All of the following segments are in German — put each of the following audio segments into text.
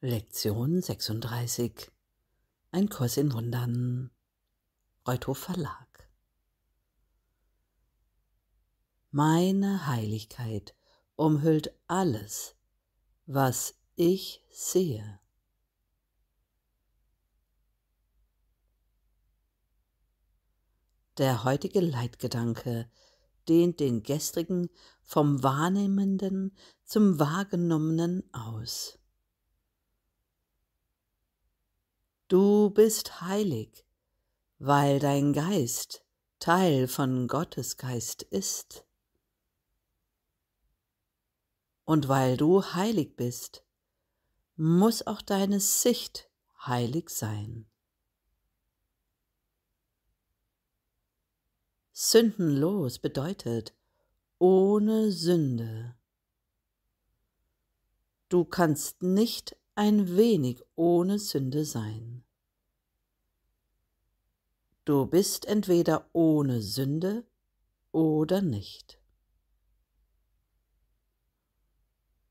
Lektion 36 Ein Kurs in Wundern Reuthof Verlag Meine Heiligkeit umhüllt alles, was ich sehe. Der heutige Leitgedanke dehnt den gestrigen vom Wahrnehmenden zum Wahrgenommenen aus. Du bist heilig, weil dein Geist Teil von Gottes Geist ist. Und weil du heilig bist, muss auch deine Sicht heilig sein. Sündenlos bedeutet ohne Sünde. Du kannst nicht ein wenig ohne Sünde sein. Du bist entweder ohne Sünde oder nicht.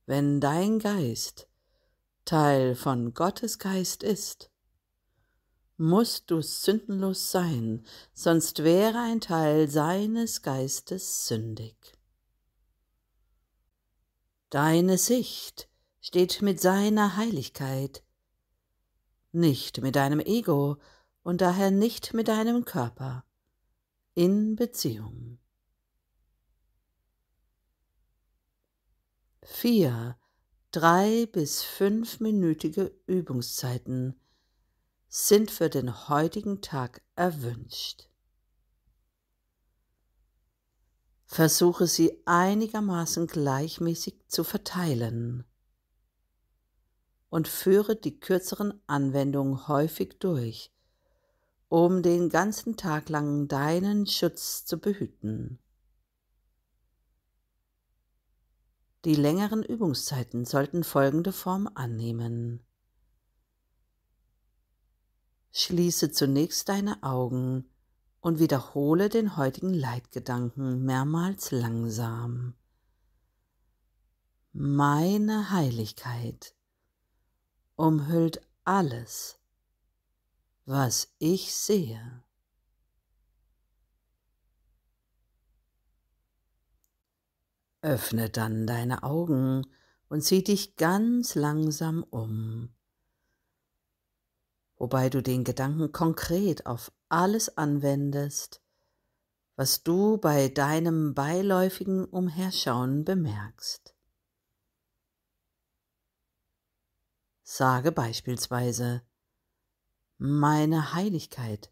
Wenn dein Geist Teil von Gottes Geist ist, musst du sündenlos sein, sonst wäre ein Teil seines Geistes sündig. Deine Sicht steht mit seiner Heiligkeit, nicht mit deinem Ego und daher nicht mit deinem Körper, in Beziehung. Vier, drei bis fünfminütige Übungszeiten sind für den heutigen Tag erwünscht. Versuche sie einigermaßen gleichmäßig zu verteilen und führe die kürzeren Anwendungen häufig durch, um den ganzen Tag lang deinen Schutz zu behüten. Die längeren Übungszeiten sollten folgende Form annehmen. Schließe zunächst deine Augen und wiederhole den heutigen Leitgedanken mehrmals langsam. Meine Heiligkeit umhüllt alles, was ich sehe. Öffne dann deine Augen und sieh dich ganz langsam um, wobei du den Gedanken konkret auf alles anwendest, was du bei deinem beiläufigen Umherschauen bemerkst. Sage beispielsweise, meine Heiligkeit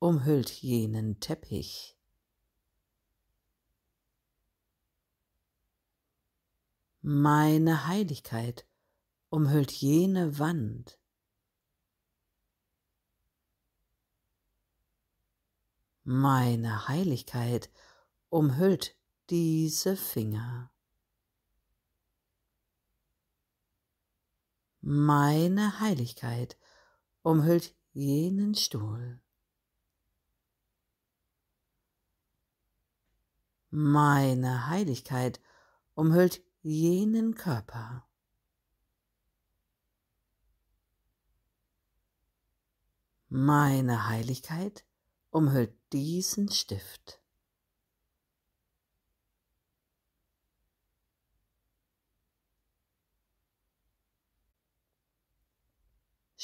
umhüllt jenen Teppich. Meine Heiligkeit umhüllt jene Wand. Meine Heiligkeit umhüllt diese Finger. Meine Heiligkeit umhüllt jenen Stuhl. Meine Heiligkeit umhüllt jenen Körper. Meine Heiligkeit umhüllt diesen Stift.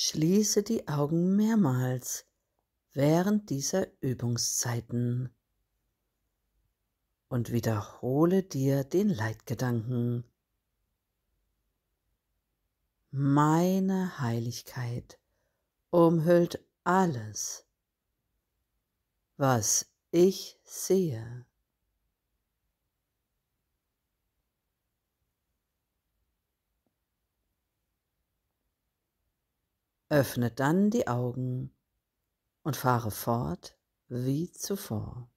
Schließe die Augen mehrmals während dieser Übungszeiten und wiederhole dir den Leitgedanken. Meine Heiligkeit umhüllt alles, was ich sehe. Öffne dann die Augen und fahre fort wie zuvor.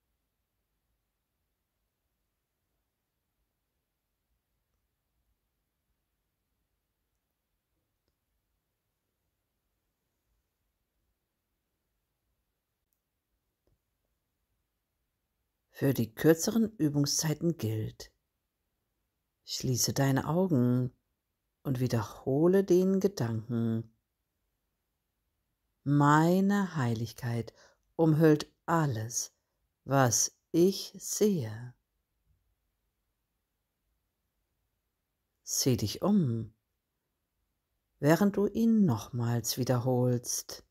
Für die kürzeren Übungszeiten gilt, schließe deine Augen und wiederhole den Gedanken. Meine Heiligkeit umhüllt alles, was ich sehe. Sieh dich um, während du ihn nochmals wiederholst.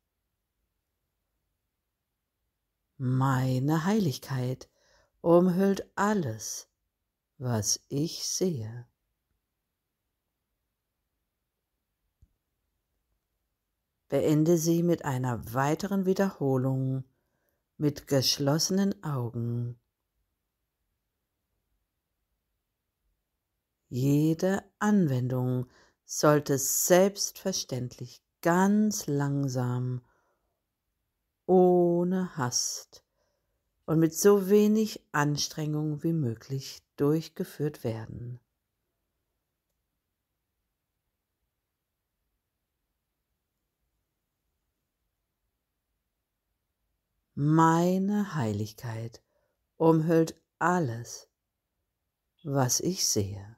Meine Heiligkeit umhüllt alles, was ich sehe. Beende sie mit einer weiteren Wiederholung mit geschlossenen Augen. Jede Anwendung sollte selbstverständlich ganz langsam, ohne Hast und mit so wenig Anstrengung wie möglich durchgeführt werden. Meine Heiligkeit umhüllt alles, was ich sehe.